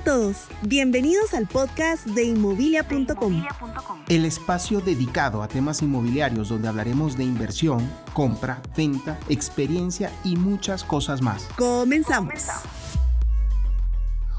a todos, bienvenidos al podcast de inmobilia.com. El espacio dedicado a temas inmobiliarios donde hablaremos de inversión, compra, venta, experiencia y muchas cosas más. Comenzamos.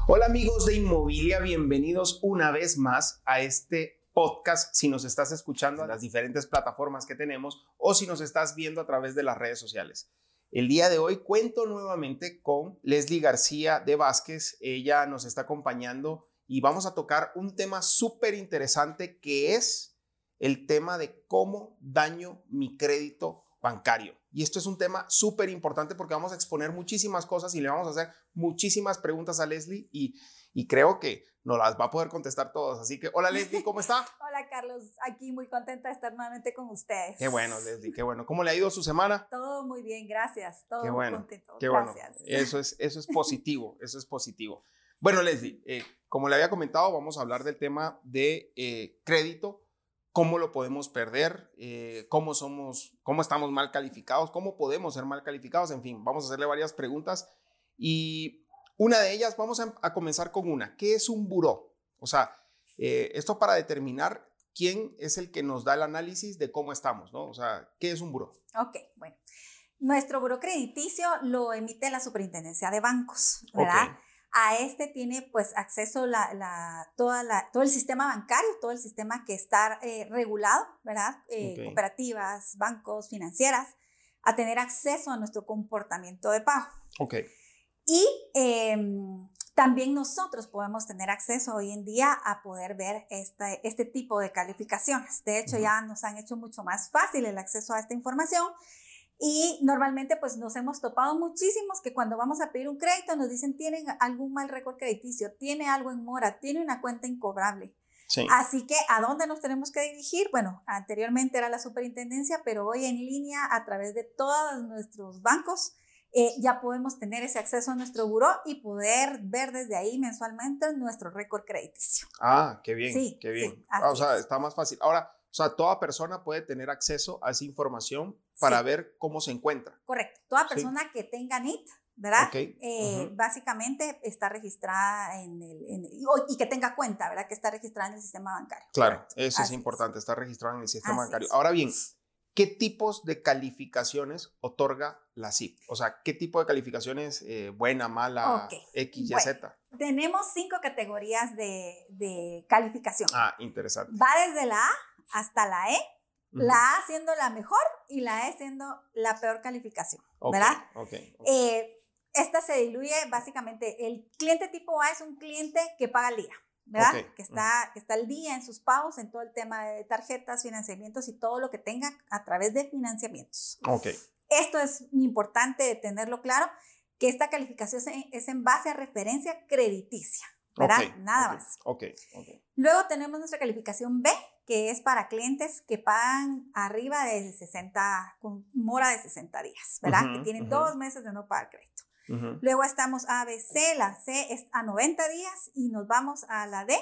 Hola amigos de Inmobilia, bienvenidos una vez más a este podcast si nos estás escuchando en las diferentes plataformas que tenemos o si nos estás viendo a través de las redes sociales. El día de hoy cuento nuevamente con Leslie García de Vázquez. Ella nos está acompañando y vamos a tocar un tema súper interesante que es el tema de cómo daño mi crédito bancario. Y esto es un tema súper importante porque vamos a exponer muchísimas cosas y le vamos a hacer muchísimas preguntas a Leslie y, y creo que nos las va a poder contestar todos. Así que, hola Leslie, ¿cómo está? hola Carlos, aquí muy contenta de estar nuevamente con ustedes. Qué bueno, Leslie, qué bueno. ¿Cómo le ha ido su semana? Todo muy bien, gracias. Todo qué bueno, contento. Qué gracias. bueno. Eso es, eso es positivo, eso es positivo. Bueno, Leslie, eh, como le había comentado, vamos a hablar del tema de eh, crédito, cómo lo podemos perder, eh, cómo somos, cómo estamos mal calificados, cómo podemos ser mal calificados, en fin, vamos a hacerle varias preguntas y una de ellas, vamos a, comenzar con una. ¿Qué es un buró? O sea, eh, esto para determinar quién es el que nos da el análisis de cómo estamos, ¿no? O sea, ¿qué es un buró? Ok, bueno. Nuestro buró crediticio lo emite la Superintendencia de Bancos, ¿verdad? A este tiene pues acceso la, toda la, todo el sistema bancario, todo el sistema que está eh, regulado, ¿verdad? Eh, cooperativas, bancos, financieras, a tener acceso a nuestro comportamiento de pago. Ok. Y em, también nosotros podemos tener acceso hoy en día a poder ver este, este tipo de calificaciones. De hecho, ya nos han hecho mucho más fácil el acceso a esta información. Y normalmente pues nos hemos topado muchísimos que cuando vamos a pedir un crédito nos dicen tienen algún mal récord crediticio, tiene algo en mora, tiene una cuenta incobrable. Sí. Así que, ¿a dónde nos tenemos que dirigir? Bueno, anteriormente era la superintendencia, pero hoy en línea a través de todos nuestros bancos eh, ya podemos tener ese acceso a nuestro buró y poder ver desde ahí mensualmente nuestro récord crediticio. Ah, qué bien, sí, qué bien. Ah, o sea, está más fácil. Ahora, o sea, toda persona puede tener acceso a esa información para ver cómo se encuentra. Correcto. Toda persona que tenga NIT, ¿verdad? Eh, básicamente está registrada en el, y que tenga cuenta, ¿verdad? Que está registrada en el sistema bancario. Claro, eso es importante, está registrada en el sistema bancario. Ahora bien, ¿qué tipos de calificaciones otorga la CIP? O sea, ¿qué tipo de calificaciones, eh, buena, mala, X, Y, Z? Tenemos cinco categorías de, calificación. Ah, interesante. Va desde la A hasta la E, la A siendo la mejor y la E siendo la peor calificación, ¿verdad? Ok. Eh, esta se diluye básicamente, el cliente tipo A es un cliente que paga al día. ¿verdad? Que, está, que está al día en sus pagos, en todo el tema de tarjetas, financiamientos y todo lo que tenga a través de financiamientos. Ok. Esto es importante tenerlo claro, que esta calificación es en base a referencia crediticia, ¿verdad? Nada más. Ok, Luego tenemos nuestra calificación B, que es para clientes que pagan arriba de 60, con mora de 60 días, ¿verdad? que tienen dos meses de no pagar crédito. Luego estamos A, B, C, la C es a 90 días y nos vamos a la D,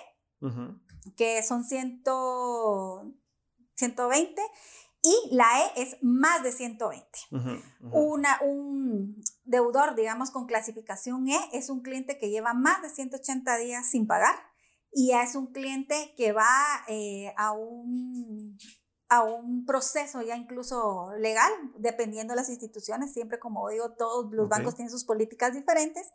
que son 100, 120 y la E es más de 120. Una, un deudor, digamos, con clasificación E es un cliente que lleva más de 180 días sin pagar y es un cliente que va eh, a un a un proceso ya incluso legal, dependiendo de las instituciones, siempre como digo, todos los bancos tienen sus políticas diferentes,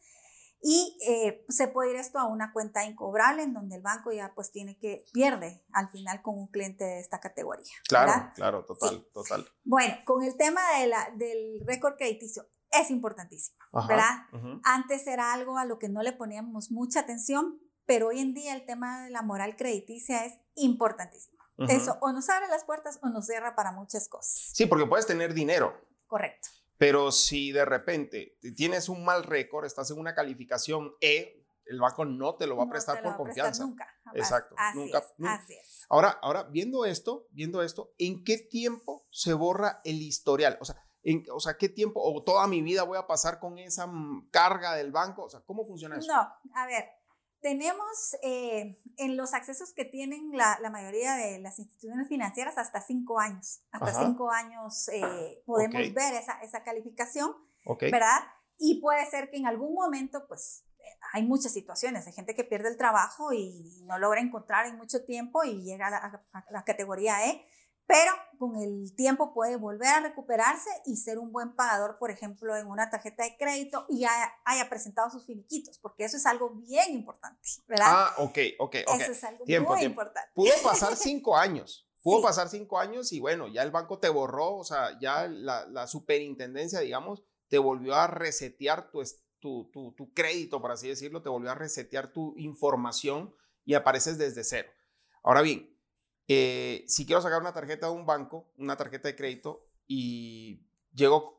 y eh, se puede ir esto a una cuenta incobrable en donde el banco ya pues tiene que, pierde al final con un cliente de esta categoría. Claro, claro, total, total. Bueno, con el tema de la, del récord crediticio, es importantísimo, ¿verdad? Antes era algo a lo que no le poníamos mucha atención, pero hoy en día el tema de la moral crediticia es importantísimo. Eso o nos abre las puertas o nos cierra para muchas cosas. Sí, porque puedes tener dinero. Correcto. Pero si de repente tienes un mal récord, estás en una calificación E, el banco no te lo va a prestar por confianza. nunca. Exacto. Así nunca, es, Así es. Ahora, ahora, viendo esto, viendo esto, ¿en qué tiempo se borra el historial? O sea, en, o sea, ¿qué tiempo o toda mi vida voy a pasar con esa mm, carga del banco? O sea, ¿cómo funciona eso? No, a ver, tenemos eh, en los accesos que tienen la, mayoría de las instituciones financieras hasta cinco años. Hasta cinco años eh, podemos ver esa, esa calificación, ¿verdad? Y puede ser que en algún momento, pues, hay muchas situaciones, hay gente que pierde el trabajo y no logra encontrar en mucho tiempo y llega a la, a la categoría E, pero con el tiempo puede volver a recuperarse y ser un buen pagador, por ejemplo, en una tarjeta de crédito y haya, haya presentado sus finiquitos, porque eso es algo bien importante, ¿verdad? Ah, ok, ok, ok. Eso es algo muy importante. Pudo pasar cinco años. Pudo pasar cinco años y bueno, ya el banco te borró, o sea, ya la, la superintendencia, digamos, te volvió a resetear tu, tu, tu, tu, crédito, por así decirlo, te volvió a resetear tu información y apareces desde cero. Ahora bien, eh, si quiero sacar una tarjeta de un banco, una tarjeta de crédito, y llego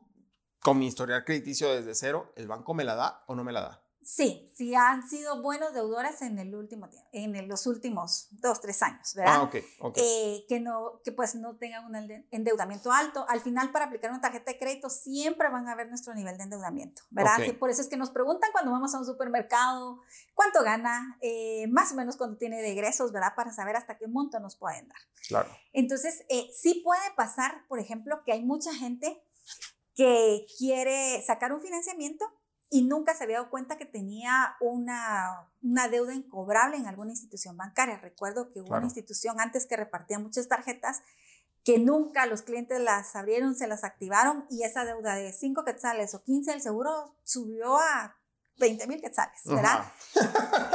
con mi historial crediticio desde cero, ¿el banco me la da o no me la da? Sí, sí han sido buenos deudores en el último tiempo, en los últimos dos, tres años, ¿verdad? Ah, ok, ok. Eh, que, no, que pues no tengan un endeudamiento alto. Al final, para aplicar una tarjeta de crédito, siempre van a ver nuestro nivel de endeudamiento, ¿verdad? por eso es que nos preguntan cuando vamos a un supermercado cuánto gana, eh, más o menos cuánto tiene de egresos, ¿verdad? Para saber hasta qué monto nos pueden dar. Claro. Entonces, eh, sí puede pasar, por ejemplo, que hay mucha gente que quiere sacar un financiamiento y nunca se había dado cuenta que tenía una, una deuda incobrable en alguna institución bancaria. Recuerdo que hubo una institución antes que repartía muchas tarjetas que nunca los clientes las abrieron, se las activaron y esa deuda de 5 quetzales o 15 del seguro subió a 20 mil quetzales, ¿verdad?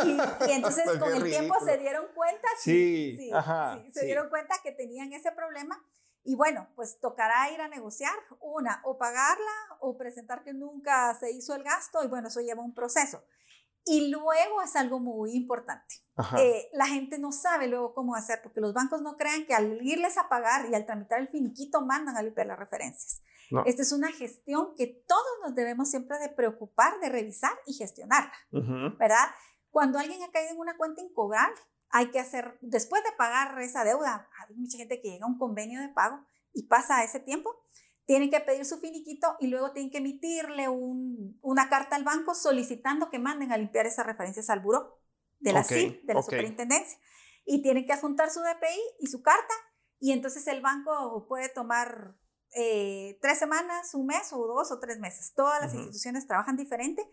Y, entonces con el tiempo se dieron cuenta, sí, sí, sí se dieron cuenta que tenían ese problema y bueno, pues tocará ir a negociar una, o pagarla, o presentar que nunca se hizo el gasto, y bueno, eso lleva un proceso. Y luego es algo muy importante. Eh, la gente no sabe luego cómo hacer, porque los bancos no crean que al irles a pagar y al tramitar el finiquito mandan a limpiar las referencias. Esta es una gestión que todos nos debemos siempre de preocupar, de revisar y gestionarla, ¿verdad? Cuando alguien ha caído en una cuenta incobrable, hay que hacer, después de pagar esa deuda, hay mucha gente que llega a un convenio de pago y pasa ese tiempo, tienen que pedir su finiquito y luego tienen que emitirle una carta al banco solicitando que manden a limpiar esas referencias al buró de la CIP, de la superintendencia. Y tienen que adjuntar su DPI y su carta y entonces el banco puede tomar eh, tres semanas, un mes o dos o tres meses. Todas las instituciones trabajan diferente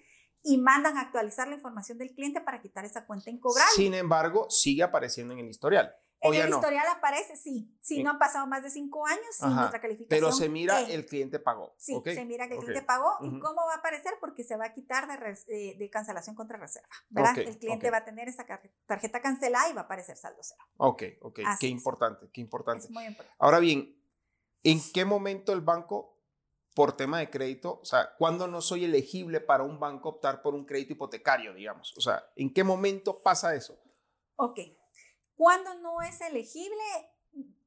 y mandan a actualizar la información del cliente para quitar esa cuenta incobrable. Sin embargo, sigue apareciendo en el historial. En el historial aparece, sí. Si no han pasado más de cinco años sin nuestra calificación. Pero se mira el cliente pagó. Sí, se mira que el cliente pagó. ¿Y cómo va a aparecer? Porque se va a quitar de, de, cancelación contra reserva. ¿Verdad? el cliente va a tener esa tarjeta cancelada y va a aparecer saldo cero. Ok, ok. qué importante, qué importante. Es muy importante. Ahora bien, ¿en qué momento el banco por tema de crédito, o sea, ¿cuándo no soy elegible para un banco optar por un crédito hipotecario, digamos? O sea, ¿en qué momento pasa eso? Ok. ¿Cuándo no es elegible?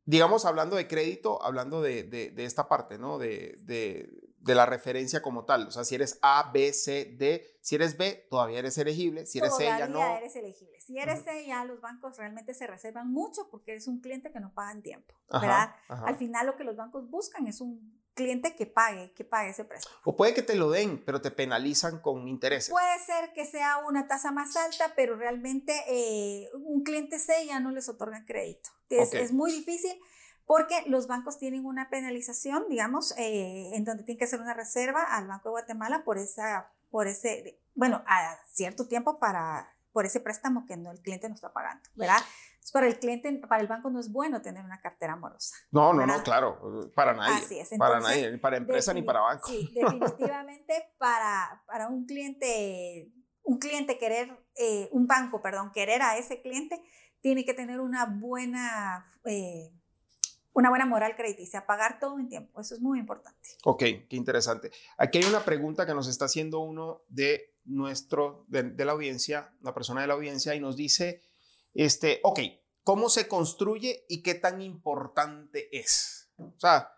Digamos, hablando de crédito, hablando de, de, esta parte, ¿no? De, de, la referencia como tal. O sea, si eres A, B, C, D, si eres B, todavía eres elegible. Si eres C, ya no. eres elegible. Si eres C, ya los bancos realmente se reservan mucho porque eres un cliente que no paga en tiempo, ¿verdad? Al final lo que los bancos buscan es un cliente que pague, que pague ese préstamo. O puede que te lo den, pero te penalizan con intereses. Puede ser que sea una tasa más alta, pero realmente eh, un cliente C ya no les otorga crédito. Es, es, muy difícil porque los bancos tienen una penalización, digamos, eh, en donde tienen que hacer una reserva al Banco de Guatemala por, esa, por ese, bueno, a cierto tiempo para, por ese préstamo que no, el cliente no está pagando, ¿verdad? Para el cliente, para el banco no es bueno tener una cartera amorosa. No, no, no, claro, para nadie. Así es. para nadie, para empresa ni para banco. Sí, definitivamente para, para un cliente, un cliente querer, eh, un banco, perdón, querer a ese cliente, tiene que tener una buena, eh, una buena moral crediticia, pagar todo en tiempo. Eso es muy importante. Ok, qué interesante. Aquí hay una pregunta que nos está haciendo uno de nuestro, de, de la audiencia, la persona de la audiencia, y nos dice este, ok, ¿cómo se construye y qué tan importante es? O sea,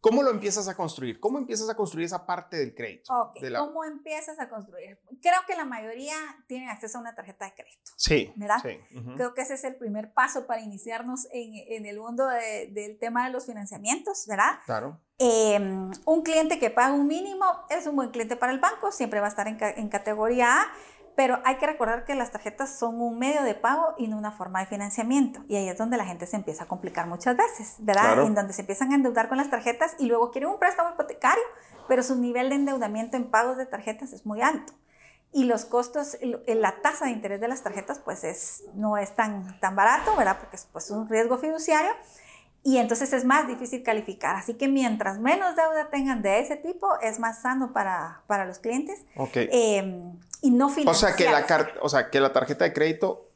¿cómo lo empiezas a construir? ¿Cómo empiezas a construir esa parte del crédito? Ok, ¿cómo empiezas a construir? Creo que la mayoría tiene acceso a una tarjeta de crédito. Sí. ¿Verdad? Sí. Creo que ese es el primer paso para iniciarnos en, en el mundo del tema de los financiamientos, ¿verdad? Claro. Em, un cliente que paga un mínimo es un buen cliente para el banco, siempre va a estar en, en categoría A pero hay que recordar que las tarjetas son un medio de pago y no una forma de financiamiento. Y ahí es donde la gente se empieza a complicar muchas veces, ¿verdad? En donde se empiezan a endeudar con las tarjetas y luego quieren un préstamo hipotecario, pero su nivel de endeudamiento en pagos de tarjetas es muy alto. y los costos, la tasa de interés de las tarjetas pues es, no es tan, tan barato, ¿verdad? Porque es pues, un riesgo fiduciario y entonces es más difícil calificar. Así que mientras menos deuda tengan de ese tipo, es más sano para, para los clientes. Ok. Em, y no o sea, que la o sea, que la tarjeta de crédito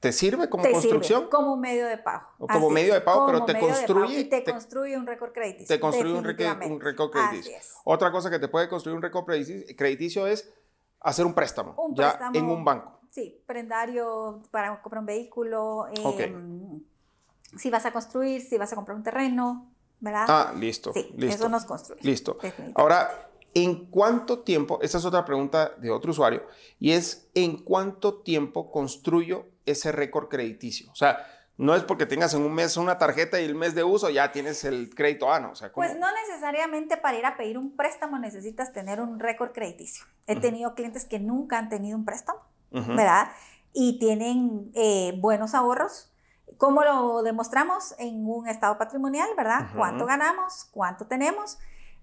te sirve como construcción. como medio de pago. O como medio de pago, pero te construye. Y te, construye un récord crediticio. Te construye un, récord crediticio. Otra cosa que te puede construir un récord crediticio es hacer un préstamo. Un ya préstamo, en un banco. Sí, prendario para comprar un vehículo. Eh, si vas a construir, si vas a comprar un terreno, ¿verdad? Ah, listo. Sí, listo. eso nos construye. Listo. Ahora, ¿en cuánto tiempo, esta es otra pregunta de otro usuario, y es, ¿en cuánto tiempo construyo ese récord crediticio? O sea, no es porque tengas en un mes una tarjeta y el mes de uso ya tienes el crédito ah, no. O sea, Pues no necesariamente para ir a pedir un préstamo necesitas tener un récord crediticio. He tenido clientes que nunca han tenido un préstamo, ¿verdad? Y tienen eh, buenos ahorros ¿Cómo lo demostramos? En un estado patrimonial, ¿verdad? ¿Cuánto ganamos? ¿Cuánto tenemos?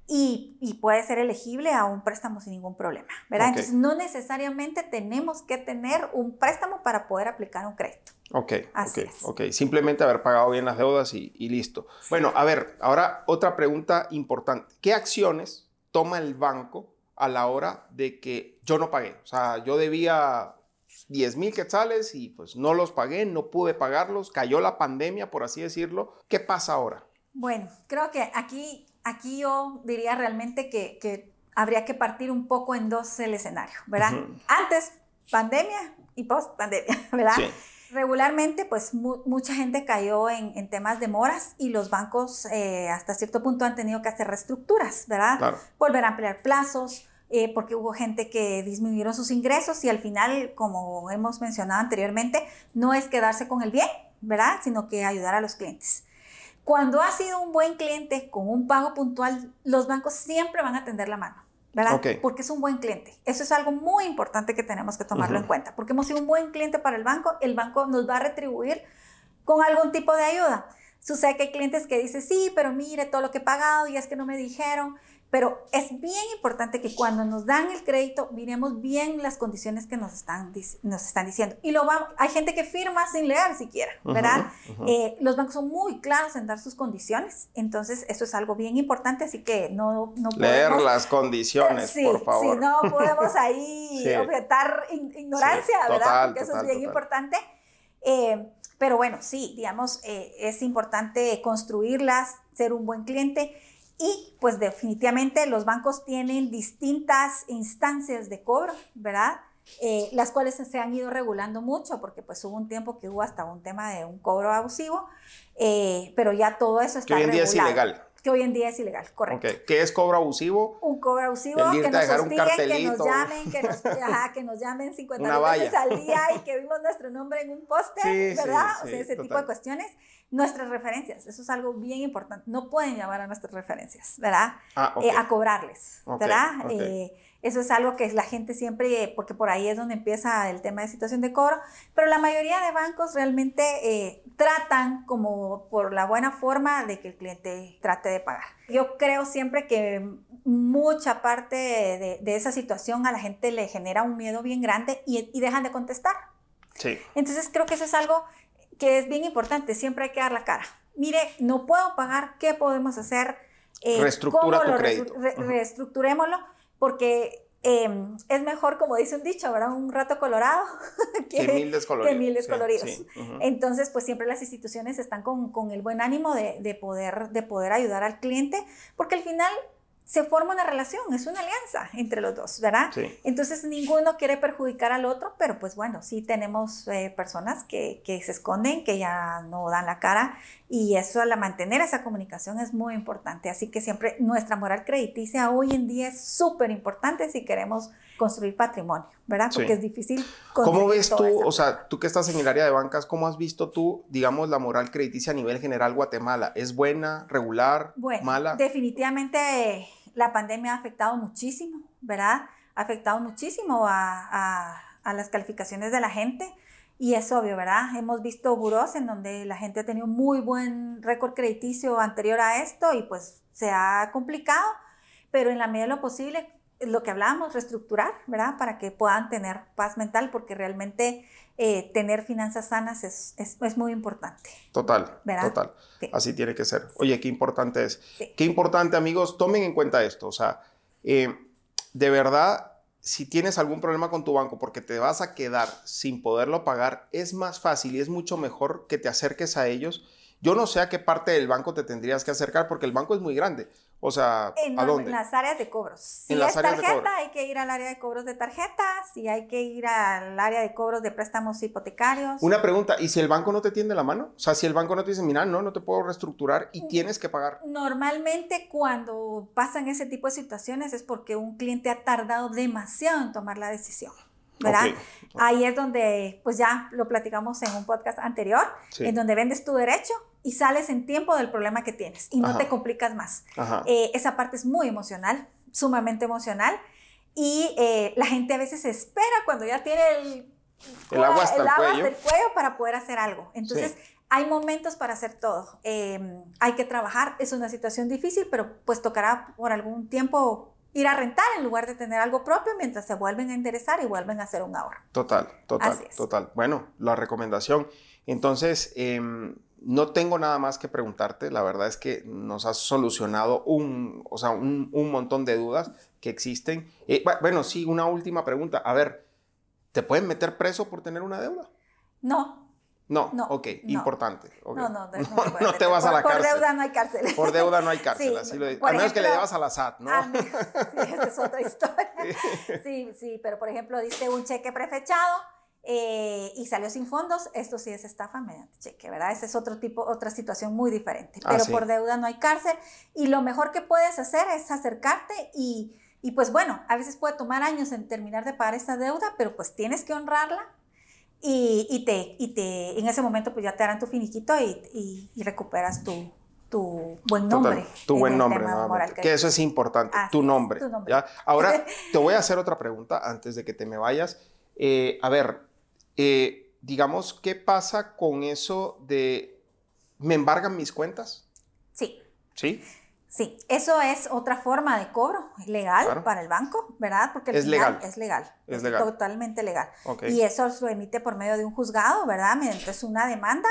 Y, y, puede ser elegible a un préstamo sin ningún problema, ¿verdad? Entonces, no necesariamente tenemos que tener un préstamo para poder aplicar un crédito. Ok, Así es. ok. Simplemente haber pagado bien las deudas y, y listo. Bueno, a ver, ahora otra pregunta importante. ¿Qué acciones toma el banco a la hora de que yo no pagué? O sea, yo debía 10 mil quetzales y pues no los pagué, no pude pagarlos, cayó la pandemia, por así decirlo. ¿Qué pasa ahora? Bueno, creo que aquí, aquí yo diría realmente que, que habría que partir un poco en dos el escenario, ¿verdad? Antes pandemia y post pandemia, ¿verdad? Regularmente, pues mucha gente cayó en, en, temas de moras y los bancos eh, hasta cierto punto han tenido que hacer reestructuras, ¿verdad? Claro. Volver a ampliar plazos, eh, porque hubo gente que disminuyeron sus ingresos y al final, como hemos mencionado anteriormente, no es quedarse con el bien, ¿verdad? Sino que ayudar a los clientes. Cuando ha sido un buen cliente con un pago puntual, los bancos siempre van a tender la mano. ¿verdad? Porque es un buen cliente. Eso es algo muy importante que tenemos que tomarlo en cuenta, porque hemos sido un buen cliente para el banco, el banco nos va a retribuir con algún tipo de ayuda. Sucede que hay clientes que dicen, sí, pero mire todo lo que he pagado y es que no me dijeron. Pero es bien importante que cuando nos dan el crédito, miremos bien las condiciones que nos están, nos están diciendo. Y lo va, hay gente que firma sin leer siquiera, ¿verdad? Eh, los bancos son muy claros en dar sus condiciones, entonces eso es algo bien importante, así que no, no Leer las condiciones, por favor. Sí, no podemos ahí objetar ignorancia, ¿verdad? Porque eso es bien importante. Eh, pero bueno, sí, digamos, eh, es importante construirlas, ser un buen cliente. Y pues definitivamente los bancos tienen distintas instancias de cobro, ¿verdad? Eh, las cuales se han ido regulando mucho, porque pues hubo un tiempo que hubo hasta un tema de un cobro abusivo, eh, pero ya todo eso está que hoy en día es ilegal. Que hoy en día es ilegal, correcto. ¿Qué es cobro abusivo? Un cobro abusivo que nos hostiguen, que nos llamen, que nos, ajá, que nos llamen 50 veces al día y que vimos nuestro nombre en un póster, ¿verdad? o sea, ese tipo de cuestiones nuestras referencias. Eso es algo bien importante. No pueden llamar a nuestras referencias, ¿verdad? Ah, eh, a cobrarles, ¿verdad? Eh, eso es algo que la gente siempre, porque por ahí es donde empieza el tema de situación de cobro, pero la mayoría de bancos realmente eh, tratan como por la buena forma de que el cliente trate de pagar. Yo creo siempre que mucha parte de, esa situación a la gente le genera un miedo bien grande y, y dejan de contestar. Sí. Entonces creo que eso es algo que es bien importante, siempre hay que dar la cara. Mire, no puedo pagar, ¿qué podemos hacer? Eh, Reestructura tu crédito. reestructurémoslo, porque em, es mejor, como dice un dicho, ¿verdad? Un rato colorado que, mil descoloridos. Que mil descoloridos. Entonces, pues siempre las instituciones están con, con el buen ánimo de, de, poder, de poder ayudar al cliente, porque al final se forma una relación, es una alianza entre los dos, ¿verdad? Entonces ninguno quiere perjudicar al otro, pero pues bueno, sí tenemos eh, personas que, que, se esconden, que ya no dan la cara y eso al mantener esa comunicación es muy importante. Así que siempre nuestra moral crediticia hoy en día es súper importante si queremos construir patrimonio, ¿verdad? Porque es difícil. ¿Cómo ves tú, o sea, tú que estás en el área de bancas, cómo has visto tú, digamos, la moral crediticia a nivel general Guatemala? ¿Es buena, regular, bueno, mala? Definitivamente la pandemia ha afectado muchísimo, ¿verdad? Ha afectado muchísimo a, las calificaciones de la gente. Y es obvio, ¿verdad? Hemos visto buros en donde la gente ha tenido muy buen récord crediticio anterior a esto y pues se ha complicado, pero en la medida de lo posible lo que hablábamos, reestructurar, ¿verdad? Para que puedan tener paz mental, porque realmente eh, tener finanzas sanas es, es, muy importante. Total, total. Así tiene que ser. Oye, qué importante es. Qué importante, amigos, tomen en cuenta esto. O sea, eh, de verdad, si tienes algún problema con tu banco porque te vas a quedar sin poderlo pagar, es más fácil y es mucho mejor que te acerques a ellos. Yo no sé a qué parte del banco te tendrías que acercar porque el banco es muy grande. O sea, en, ¿a dónde? En las áreas de cobros. Si es tarjeta, hay que ir al área de cobros de tarjetas y hay que ir al área de cobros de préstamos hipotecarios. Una pregunta, ¿y si el banco no te tiende la mano? O sea, si el banco no te dice, mira, no, no te puedo reestructurar y mm, tienes que pagar. Normalmente cuando pasan ese tipo de situaciones es porque un cliente ha tardado demasiado en tomar la decisión. ¿Verdad? Ahí es donde, pues ya lo platicamos en un podcast anterior, en donde vendes tu derecho y sales en tiempo del problema que tienes y no te complicas más. Eh, esa parte es muy emocional, sumamente emocional. Y eh, la gente a veces espera cuando ya tiene el, el agua hasta el, cuello. cuello para poder hacer algo. Entonces, hay momentos para hacer todo. Em, hay que trabajar, es una situación difícil, pero pues tocará por algún tiempo ir a rentar en lugar de tener algo propio mientras se vuelven a interesar y vuelven a hacer un ahorro. Total, total, total. Bueno, la recomendación. Entonces, em, no tengo nada más que preguntarte. La verdad es que nos has solucionado un, o sea, un, montón de dudas que existen. Eh, bueno, sí, una última pregunta. A ver, ¿te pueden meter preso por tener una deuda? No. No, no ok, importante. No, no, no, no, te vas a la cárcel. Por deuda no hay cárcel. Por deuda no hay cárcel, así lo A menos que le debas a la SAT, ¿no? Sí, esa es otra historia. Sí, sí, pero por ejemplo, diste un cheque prefechado eh, y salió sin fondos, esto sí es estafa mediante cheque, ¿verdad? Esa es otro tipo, otra situación muy diferente. Ah, Pero por deuda no hay cárcel y lo mejor que puedes hacer es acercarte y, y, pues bueno, a veces puede tomar años en terminar de pagar esa deuda, pero pues tienes que honrarla y, y te, y te, en ese momento pues ya te harán tu finiquito y, y recuperas tu, tu buen nombre. tu buen nombre, que, eso es importante, tu nombre. ¿ya? Ahora te voy a hacer otra pregunta antes de que te me vayas. Eh, a ver, eh, digamos, ¿qué pasa con eso de me embargan mis cuentas? Sí. ¿Sí? Sí, eso es otra forma de cobro legal para el banco, ¿verdad? Porque es legal. Es legal. Es, legal. totalmente legal. Y eso se emite por medio de un juzgado, ¿verdad? Mediante una demanda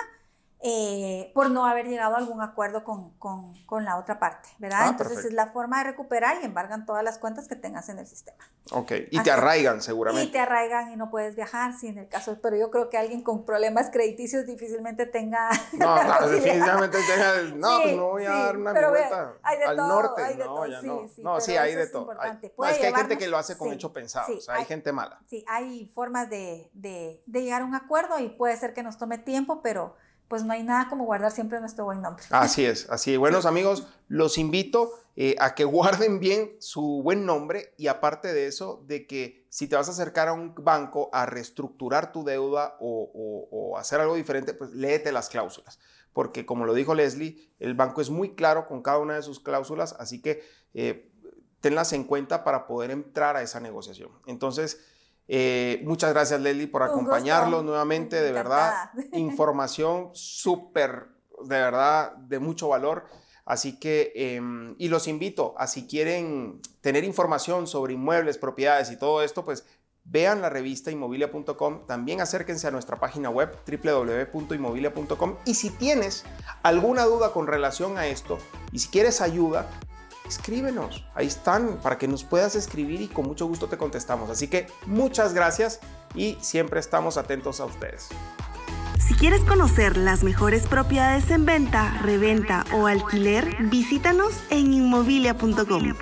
eh, por no haber llegado a algún acuerdo con, con, con la otra parte, ¿verdad? Ah, Entonces es la forma de recuperar y embargan todas las cuentas que tengas en el sistema. Ok, y te arraigan seguramente. Y te arraigan y no puedes viajar, sí, en el caso, pero yo creo que alguien con problemas crediticios difícilmente tenga... No, no definitivamente tenga, no, pues no voy a dar una vuelta al norte. Hay de no, ya no. no, sí, hay de todo. es que hay gente que lo hace con hecho pensado, o sea, hay, gente mala. Sí, hay formas de, de, de llegar a un acuerdo y puede ser que nos tome tiempo, pero pues no hay nada como guardar siempre nuestro buen nombre. Así es, así es. Buenos amigos, los invito eh, a que guarden bien su buen nombre y aparte de eso, de que si te vas a acercar a un banco a reestructurar tu deuda o, hacer algo diferente, pues léete las cláusulas. Porque como lo dijo Leslie, el banco es muy claro con cada una de sus cláusulas, así que eh, tenlas en cuenta para poder entrar a esa negociación. Entonces, eh, muchas gracias, Leslie, por acompañarlos nuevamente. De verdad, información súper, de verdad, de mucho valor. Así que, em, y los invito a si quieren tener información sobre inmuebles, propiedades y todo esto, pues vean la revista inmobilia.com. También acérquense a nuestra página web www.inmobilia.com. Y si tienes alguna duda con relación a esto y si quieres ayuda, escríbenos. Ahí están para que nos puedas escribir y con mucho gusto te contestamos. Así que muchas gracias y siempre estamos atentos a ustedes. Si quieres conocer las mejores propiedades en venta, reventa o alquiler, visítanos en inmobilia.com.